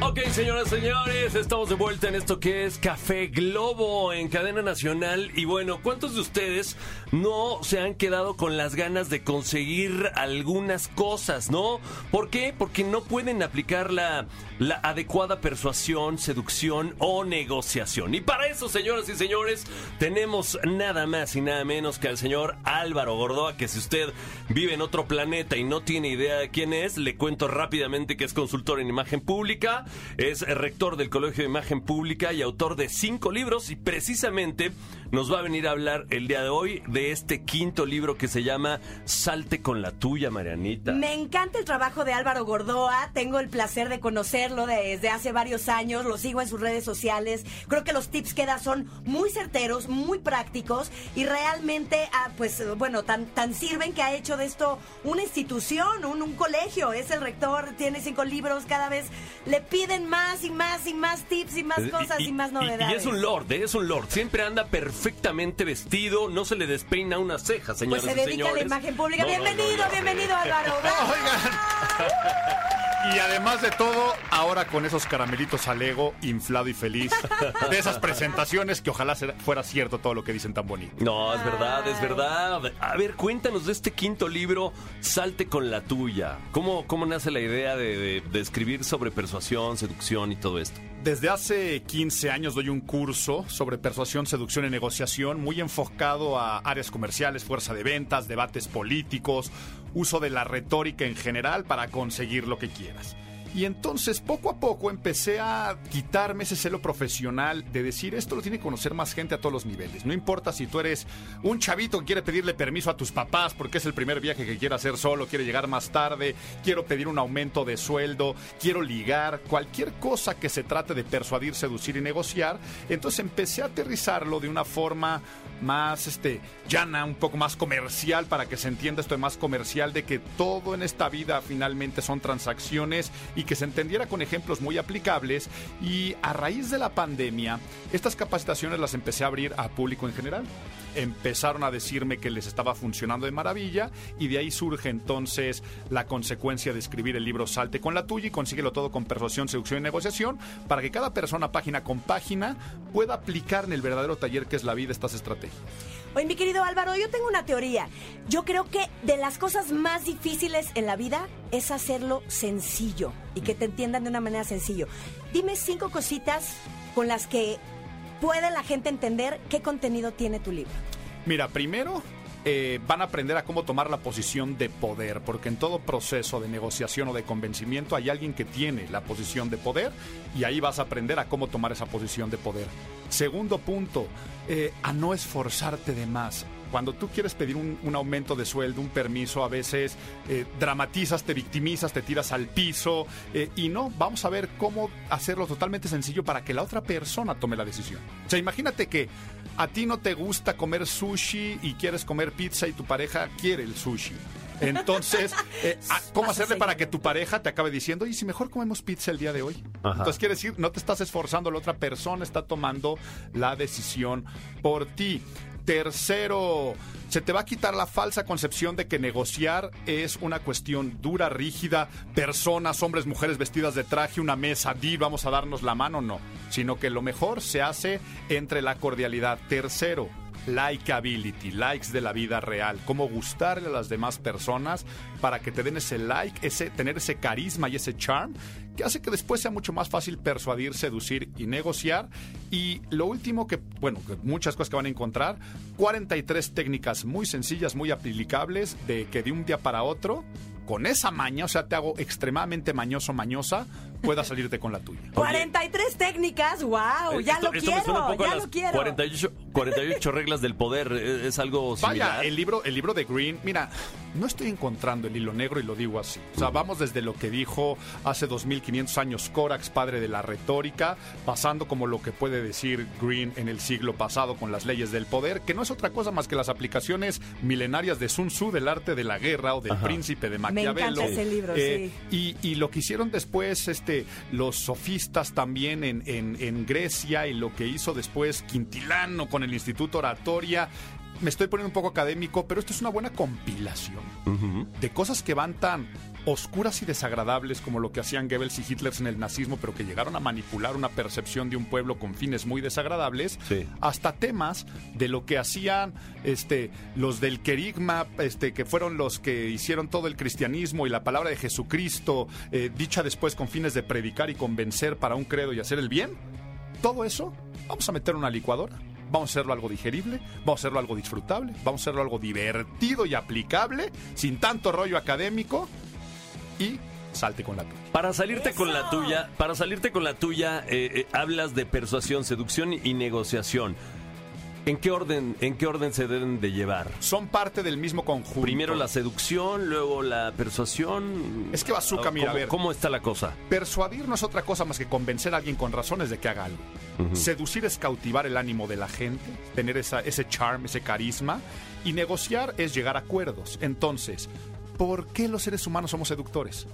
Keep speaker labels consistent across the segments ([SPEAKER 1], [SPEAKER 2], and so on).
[SPEAKER 1] Ok, señoras y señores, estamos de vuelta en esto que es Café Globo en cadena nacional. Y bueno, ¿cuántos de ustedes no se han quedado con las ganas de conseguir algunas cosas, no? ¿Por qué? Porque no pueden aplicar la, la adecuada persuasión, seducción o negociación. Y para eso, señoras y señores, tenemos nada más y nada menos que al señor Álvaro Gordoa, que si usted vive en otro planeta y no tiene idea de quién es, le cuento rápidamente que es consultor en imagen pública es rector del Colegio de Imagen Pública y autor de cinco libros y precisamente nos va a venir a hablar el día de hoy de este quinto libro que se llama Salte con la tuya, Marianita.
[SPEAKER 2] Me encanta el trabajo de Álvaro Gordoa, tengo el placer de conocerlo desde hace varios años, lo sigo en sus redes sociales, creo que los tips que da son muy certeros, muy prácticos y realmente, ah, pues bueno, tan, tan sirven que ha hecho de esto una institución, un, un colegio, es el rector, tiene cinco libros, cada vez le piden más y más y más tips y más cosas y, más novedades.
[SPEAKER 1] Y, es un lord, ¿eh? es un lord, siempre anda perfectamente vestido, no se le despeina una ceja, señores.
[SPEAKER 2] Pues se dedica a la imagen pública. bienvenido, bienvenido Álvaro.
[SPEAKER 3] Oigan. Y además de todo, ahora con esos caramelitos al ego, inflado y feliz, de esas presentaciones que ojalá fuera cierto todo lo que dicen tan bonito.
[SPEAKER 1] No, es verdad, es verdad. A ver, cuéntanos de este quinto libro, Salte con la tuya. ¿Cómo, cómo nace la idea de, de escribir sobre persuasión, seducción y todo esto?
[SPEAKER 3] Desde hace 15 años doy un curso sobre persuasión, seducción y negociación muy enfocado a áreas comerciales, fuerza de ventas, debates políticos, uso de la retórica en general para conseguir lo que quieras. Y entonces poco a poco empecé a quitarme ese celo profesional de decir esto lo tiene que conocer más gente a todos los niveles. No importa si tú eres un chavito que quiere pedirle permiso a tus papás porque es el primer viaje que quiere hacer solo, quiere llegar más tarde, quiero pedir un aumento de sueldo, quiero ligar, cualquier cosa que se trate de persuadir, seducir y negociar. Entonces empecé a aterrizarlo de una forma más este llana, un poco más comercial para que se entienda esto de más comercial de que todo en esta vida finalmente son transacciones y que se entendiera con ejemplos muy aplicables y a raíz de la pandemia estas capacitaciones las empecé a abrir a público en general. Empezaron a decirme que les estaba funcionando de maravilla y de ahí surge entonces la consecuencia de escribir el libro Salte con la tuya y consíguelo todo con persuasión, seducción y negociación para que cada persona página con página pueda aplicar en el verdadero taller que es la vida estas estrategias.
[SPEAKER 2] Oye, mi querido Álvaro, yo tengo una teoría. Yo creo que de las cosas más difíciles en la vida es hacerlo sencillo y que te entiendan de una manera sencilla. Dime cinco cositas con las que puede la gente entender qué contenido tiene tu libro.
[SPEAKER 3] Mira, primero eh, van a aprender a cómo tomar la posición de poder, porque en todo proceso de negociación o de convencimiento hay alguien que tiene la posición de poder y ahí vas a aprender a cómo tomar esa posición de poder. Segundo punto, eh, a no esforzarte de más cuando tú quieres pedir un, aumento de sueldo, un permiso, a veces eh, dramatizas, te victimizas, te tiras al piso y no, vamos a ver cómo hacerlo totalmente sencillo para que la otra persona tome la decisión. O sea, imagínate que a ti no te gusta comer sushi y quieres comer pizza y tu pareja quiere el sushi. Entonces, eh, ah, ¿cómo hacerle para que tu pareja te acabe diciendo, y si mejor comemos pizza el día de hoy? Entonces, quiere decir, no te estás esforzando, la otra persona está tomando la decisión por ti. Tercero, se te va a quitar la falsa concepción de que negociar es una cuestión dura, rígida, personas, hombres, mujeres vestidas de traje, una mesa, di, vamos a darnos la mano, no, sino que lo mejor se hace entre la cordialidad. Tercero, likability, likes de la vida real, cómo gustarle a las demás personas para que te den ese like, ese tener ese carisma y ese charm que hace que después sea mucho más fácil persuadir, seducir y negociar. Y lo último que, bueno, muchas cosas que van a encontrar, 43 técnicas muy sencillas, muy aplicables de que de un día para otro con esa maña, o sea, te hago extremadamente mañoso, mañosa, pueda salirte con la tuya.
[SPEAKER 2] 43 técnicas, wow, ya lo quiero, ya lo quiero.
[SPEAKER 1] 48, 48 reglas del poder, es, algo similar.
[SPEAKER 3] Vaya, el libro, el libro de Green, mira, no estoy encontrando el hilo negro y lo digo así. O sea, vamos desde lo que dijo hace 2500 años Corax, padre de la retórica, pasando como lo que puede decir Green en el siglo pasado con las leyes del poder, que no es otra cosa más que las aplicaciones milenarias de Sun Tzu del arte de la guerra o del príncipe de Maquiavelo
[SPEAKER 2] me encanta ese libro,
[SPEAKER 3] eh, sí. Y, lo que hicieron después este, los sofistas también en, en, en Grecia y lo que hizo después Quintilano con el Instituto Oratoria. Me estoy poniendo un poco académico, pero esto es una buena compilación de cosas que van tan oscuras y desagradables como lo que hacían Goebbels y Hitler en el nazismo, pero que llegaron a manipular una percepción de un pueblo con fines muy desagradables,
[SPEAKER 1] Sí.
[SPEAKER 3] hasta temas de lo que hacían este, los del querigma, este, que fueron los que hicieron todo el cristianismo y la palabra de Jesucristo, eh, dicha después con fines de predicar y convencer para un credo y hacer el bien. Todo eso, vamos a meter una licuadora. Vamos a hacerlo algo digerible, vamos a hacerlo algo disfrutable, vamos a hacerlo algo divertido y aplicable, sin tanto rollo académico y salte con la tuya.
[SPEAKER 1] Para salirte con la tuya, para salirte con la tuya, eh, eh, hablas de persuasión, seducción y negociación. ¿En qué orden, en qué orden se deben de llevar?
[SPEAKER 3] Son parte del mismo conjunto.
[SPEAKER 1] Primero la seducción, luego la persuasión.
[SPEAKER 3] Es que bazooka, mira, a
[SPEAKER 1] ¿Cómo,
[SPEAKER 3] ver.
[SPEAKER 1] ¿Cómo está la cosa?
[SPEAKER 3] Persuadir no es otra cosa más que convencer a alguien con razones de que haga algo. Seducir es cautivar el ánimo de la gente, tener esa, ese charm, ese carisma. Y negociar es llegar a acuerdos. Entonces, ¿por qué los seres humanos somos seductores?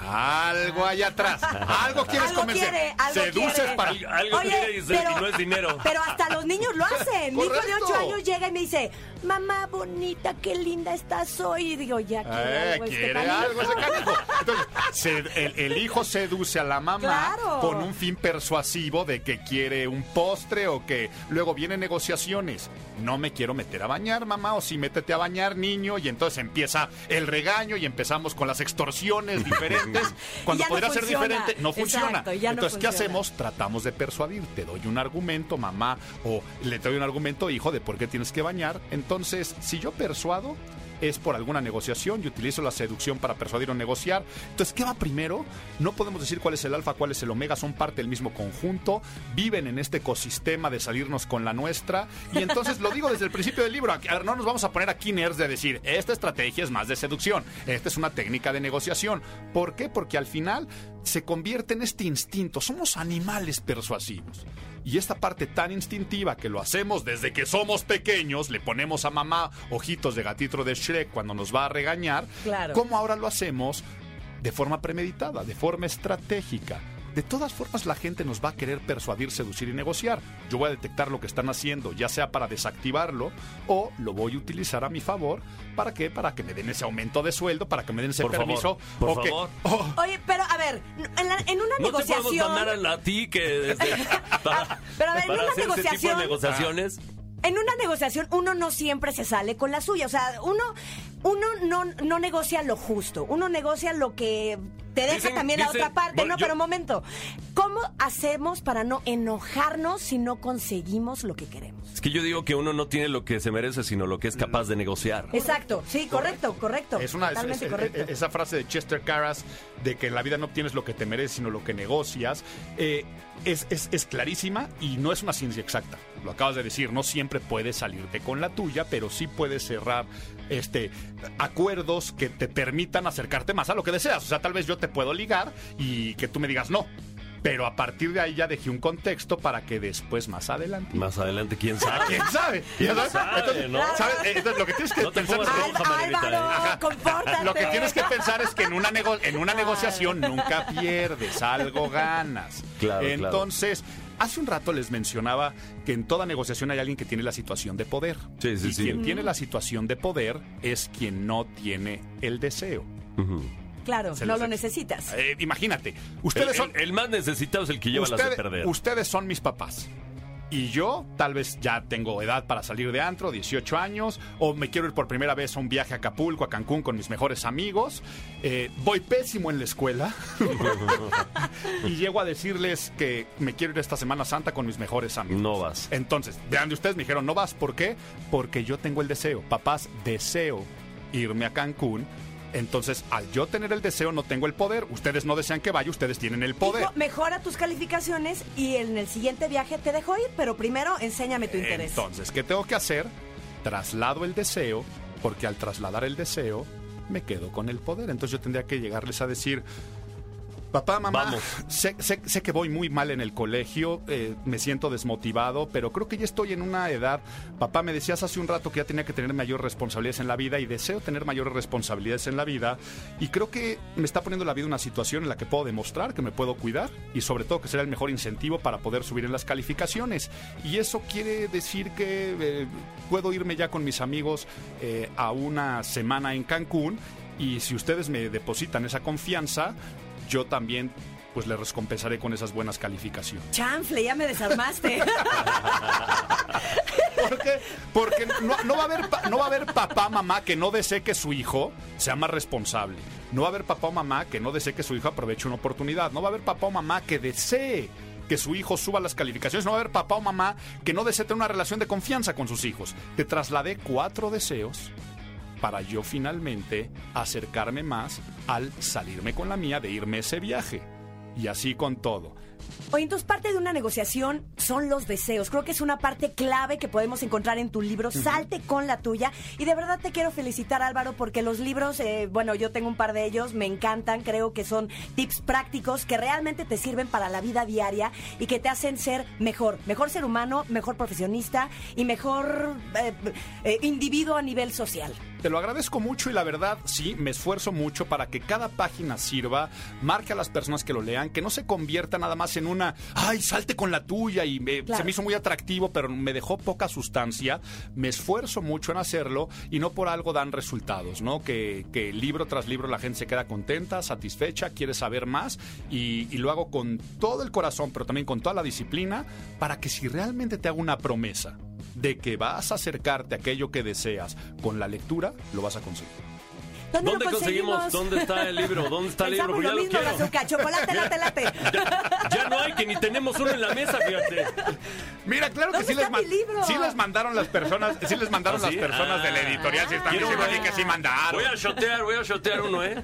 [SPEAKER 3] Algo allá atrás. Algo quieres
[SPEAKER 2] Algo
[SPEAKER 3] convencer.
[SPEAKER 2] quiere, algo
[SPEAKER 3] Seduces
[SPEAKER 2] quiere.
[SPEAKER 3] para.
[SPEAKER 1] Al- algo
[SPEAKER 2] Oye,
[SPEAKER 1] quiere y,
[SPEAKER 2] pero-
[SPEAKER 1] y no es dinero.
[SPEAKER 2] Pero hasta los niños lo hacen. Mi hijo de
[SPEAKER 3] Correcto.
[SPEAKER 2] 8 años llega y me dice, mamá bonita, qué linda estás hoy. Y digo, ya quiere
[SPEAKER 3] Eh,
[SPEAKER 2] algo este
[SPEAKER 3] quiere
[SPEAKER 2] canijo".
[SPEAKER 3] algo ese canijo. Entonces, se- el, el hijo seduce a la mamá
[SPEAKER 2] Claro.
[SPEAKER 3] con un fin persuasivo de que quiere un postre o que luego vienen negociaciones. No me quiero meter a bañar, mamá, o sí, métete a bañar, niño. Y entonces empieza el regaño y empezamos con las extorsiones diferentes. Cuando
[SPEAKER 2] no
[SPEAKER 3] podría ser diferente, no funciona.
[SPEAKER 2] Exacto, ya no
[SPEAKER 3] entonces, ¿qué hacemos? Tratamos de persuadir. Te doy un argumento, mamá, o le doy un argumento, hijo, de por qué tienes que bañar. Entonces, si yo persuado, es por alguna negociación y utilizo la seducción para persuadir o negociar. Entonces, ¿qué va primero? No podemos decir cuál es el alfa, cuál es el omega, son parte del mismo conjunto, viven en este ecosistema de salirnos con la nuestra. Y entonces lo digo desde el principio del libro, no nos vamos a poner aquí nerds de decir, esta estrategia es más de seducción, esta es una técnica de negociación. ¿Por qué? Porque al final se convierte en este instinto, somos animales persuasivos. Y esta parte tan instintiva que lo hacemos desde que somos pequeños, le ponemos a mamá ojitos de gatito de Shrek cuando nos va a regañar,
[SPEAKER 2] Claro.
[SPEAKER 3] ¿cómo ahora lo hacemos de forma premeditada, de forma estratégica? De todas formas, la gente nos va a querer persuadir, seducir y negociar. Yo voy a detectar lo que están haciendo, ya sea para desactivarlo o lo voy a utilizar a mi favor. ¿Para qué? Para que me den ese aumento de sueldo, para que me den ese
[SPEAKER 1] Por favor,
[SPEAKER 3] permiso.
[SPEAKER 1] por
[SPEAKER 3] o que-
[SPEAKER 1] favor.
[SPEAKER 3] Oh,
[SPEAKER 2] Oye, pero a ver, en, la- en una
[SPEAKER 1] No te podemos
[SPEAKER 2] negociación...
[SPEAKER 1] mandar a, a ti que desde- para,
[SPEAKER 2] Pero a ver, en una
[SPEAKER 1] hacer ese tipo de
[SPEAKER 2] negociación-
[SPEAKER 1] negociaciones.
[SPEAKER 2] En una negociación uno no siempre se sale con la suya. O sea, uno, uno no, no negocia lo justo. Uno negocia lo que te deja
[SPEAKER 1] Dicen-
[SPEAKER 2] también la
[SPEAKER 1] dicen-
[SPEAKER 2] otra parte.
[SPEAKER 1] bueno,
[SPEAKER 2] no,
[SPEAKER 1] yo-
[SPEAKER 2] pero un momento. ¿Cómo hacemos para no enojarnos si no conseguimos lo que queremos?
[SPEAKER 1] Es que yo digo que uno no tiene lo que se merece, sino lo que es capaz de negociar.
[SPEAKER 2] Exacto. Sí, correcto, correcto.
[SPEAKER 3] Es una, es-
[SPEAKER 2] Totalmente
[SPEAKER 3] es-
[SPEAKER 2] correcto.
[SPEAKER 3] es- esa frase de Chester Carras de que en la vida no obtienes lo que te mereces, sino lo que negocias, eh, es, es- es clarísima y no es una ciencia exacta. Lo acabas de decir, no siempre puedes salirte con la tuya, pero sí puedes cerrar este acuerdos que te permitan acercarte más a lo que deseas. O sea, tal vez yo te puedo ligar y que tú me digas no. Pero a partir de ahí ya dejé un contexto para que después, más adelante.
[SPEAKER 1] Más adelante, quién sabe.
[SPEAKER 3] ¿Quién sabe?
[SPEAKER 1] ¿Quién sabe,
[SPEAKER 3] Entonces,
[SPEAKER 1] no?
[SPEAKER 3] ¿sabes? Eh, entonces, lo que tienes que
[SPEAKER 1] No
[SPEAKER 3] pensar es-
[SPEAKER 2] Álvaro,
[SPEAKER 1] ¿eh?
[SPEAKER 3] Lo que tienes que pensar es que en una, nego- en una negociación nunca pierdes, algo ganas.
[SPEAKER 1] Claro,
[SPEAKER 3] Entonces, hace un rato les mencionaba que en toda negociación hay alguien que tiene la situación de poder.
[SPEAKER 1] Sí, sí,
[SPEAKER 3] y
[SPEAKER 1] sí.
[SPEAKER 3] quien tiene la situación de poder es quien no tiene el deseo.
[SPEAKER 1] Ujú.
[SPEAKER 2] Claro,
[SPEAKER 3] Se
[SPEAKER 2] no
[SPEAKER 3] los
[SPEAKER 2] lo
[SPEAKER 3] ex-
[SPEAKER 2] necesitas.
[SPEAKER 3] Eh, imagínate,
[SPEAKER 1] El,
[SPEAKER 3] ustedes son...
[SPEAKER 1] el- el más necesitado es el que lleva las de
[SPEAKER 3] Ustedes-
[SPEAKER 1] perder.
[SPEAKER 3] ustedes son mis papás. Y yo tal vez ya tengo edad para salir de antro, 18 años, o me quiero ir por primera vez a un viaje a Acapulco, a Cancún con mis mejores amigos. Eh, voy pésimo en la escuela y llego a decirles que me quiero ir esta Semana Santa con mis mejores amigos.
[SPEAKER 1] No vas.
[SPEAKER 3] Entonces, vean de ustedes, me dijeron, no vas, ¿por qué? Porque yo tengo el deseo. Papás, deseo irme a Cancún. Entonces, al yo tener el deseo, no tengo el poder. Ustedes no desean que vaya, ustedes tienen el poder.
[SPEAKER 2] Mejora tus calificaciones y en el siguiente viaje te dejo ir, pero primero enséñame tu interés.
[SPEAKER 3] Entonces, ¿qué tengo que hacer? Traslado el deseo, porque al trasladar el deseo, me quedo con el poder. Entonces yo tendría que llegarles a decir, Papá, mamá,
[SPEAKER 1] Vamos.
[SPEAKER 3] sé, sé- sé que voy muy mal en el colegio, eh, me siento desmotivado, pero creo que ya estoy en una edad. Papá, me decías hace un rato que ya tenía que tener mayores responsabilidades en la vida y deseo tener mayores responsabilidades en la vida. Y creo que me está poniendo la vida una situación en la que puedo demostrar que me puedo cuidar y sobre todo que será el mejor incentivo para poder subir en las calificaciones. Y eso quiere decir que eh, puedo irme ya con mis amigos eh, a una semana en Cancún y si ustedes me depositan esa confianza, yo también pues les recompensaré con esas buenas calificaciones.
[SPEAKER 2] Chanfle, ya me desarmaste.
[SPEAKER 3] ¿Por qué? Porque no, no va a haber, no va a haber papá, mamá que no desee que su hijo sea más responsable. No va a haber papá o mamá que no desee que su hijo aproveche una oportunidad. No va a haber papá o mamá que desee que su hijo suba las calificaciones. No va a haber papá o mamá que no desee tener una relación de confianza con sus hijos. Te trasladé cuatro deseos para yo finalmente acercarme más al salirme con la mía de irme ese viaje. Y así con todo.
[SPEAKER 2] Oye, entonces parte de una negociación son los deseos. Creo que es una parte clave que podemos encontrar en tu libro. Salte con la tuya. Y de verdad te quiero felicitar, Álvaro, porque los libros, eh, bueno, yo tengo un par de ellos, me encantan. Creo que son tips prácticos que realmente te sirven para la vida diaria y que te hacen ser mejor. Mejor ser humano, mejor profesionista y mejor eh, eh, individuo a nivel social.
[SPEAKER 3] Te lo agradezco mucho y la verdad, sí, me esfuerzo mucho para que cada página sirva, marque a las personas que lo lean, que no se convierta nada más en una, ay, salte con la tuya y me-
[SPEAKER 2] Claro.
[SPEAKER 3] se me hizo muy atractivo, pero me dejó poca sustancia. Me esfuerzo mucho en hacerlo y no por algo dan resultados, ¿no? Que, que libro tras libro la gente se queda contenta, satisfecha, quiere saber más y, y lo hago con todo el corazón, pero también con toda la disciplina, para que si realmente te hago una promesa, de que vas a acercarte a aquello que deseas con la lectura, lo vas a conseguir.
[SPEAKER 2] ¿Dónde,
[SPEAKER 1] ¿Dónde
[SPEAKER 2] lo
[SPEAKER 1] conseguimos? ¿Dónde está el libro? ¿Dónde está el libro? Porque ya
[SPEAKER 2] lo
[SPEAKER 1] quiero.
[SPEAKER 2] Chocolate, late, late.
[SPEAKER 1] Ya no hay, que ni tenemos uno en la mesa, fíjate.
[SPEAKER 3] Mira, claro que
[SPEAKER 2] ¿Dónde
[SPEAKER 3] sí les,
[SPEAKER 2] está mi libro?
[SPEAKER 3] sí les mandaron las personas, sí les mandaron
[SPEAKER 1] ¿Ah,
[SPEAKER 3] las personas de la
[SPEAKER 1] Ah.
[SPEAKER 3] editorial, si están diciendo así que sí mandaron.
[SPEAKER 1] Voy a shotear, voy a shotear uno, ¿eh?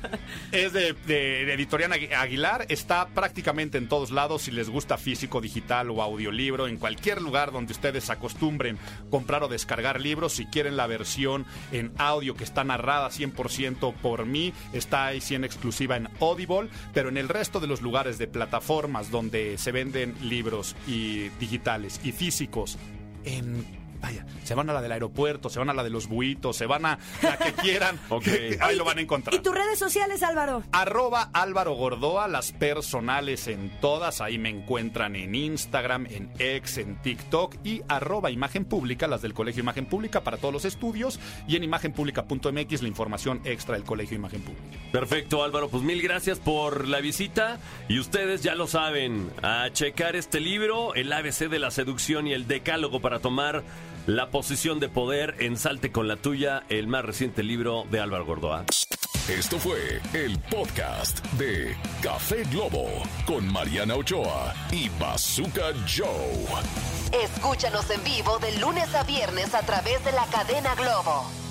[SPEAKER 3] Es de, de- de Editorial Agui- Aguilar, está prácticamente en todos lados, si les gusta físico, digital o audiolibro, en cualquier lugar donde ustedes acostumbren comprar o descargar libros, si quieren la versión en audio que está narrada 100% por mí, está ahí sí en exclusiva en Audible, pero en el resto de los lugares de plataformas donde se venden libros y digitales y físicos, en... Vaya, se van a la del aeropuerto, se van a la de los buitos, se van a la que quieran.
[SPEAKER 1] Ok.
[SPEAKER 3] Ahí lo van a encontrar.
[SPEAKER 2] ¿Y tus redes sociales, Álvaro?
[SPEAKER 3] Arroba Álvaro Gordoa, las personales en todas, ahí me encuentran en Instagram, en X, en TikTok y arroba Imagen Pública, las del Colegio Imagen Pública para todos los estudios y en imagenpublica.mx la información extra del Colegio Imagen Pública.
[SPEAKER 1] Perfecto, Álvaro. Pues mil gracias por la visita. Y ustedes ya lo saben, a checar este libro, el ABC de la seducción y el decálogo para tomar la posición de poder en Salte con la tuya, el más reciente libro de Álvaro Gordoa.
[SPEAKER 4] Esto fue el podcast de Café Globo con Mariana Ochoa y Bazooka Joe.
[SPEAKER 5] Escúchanos en vivo de lunes a viernes a través de la cadena Globo.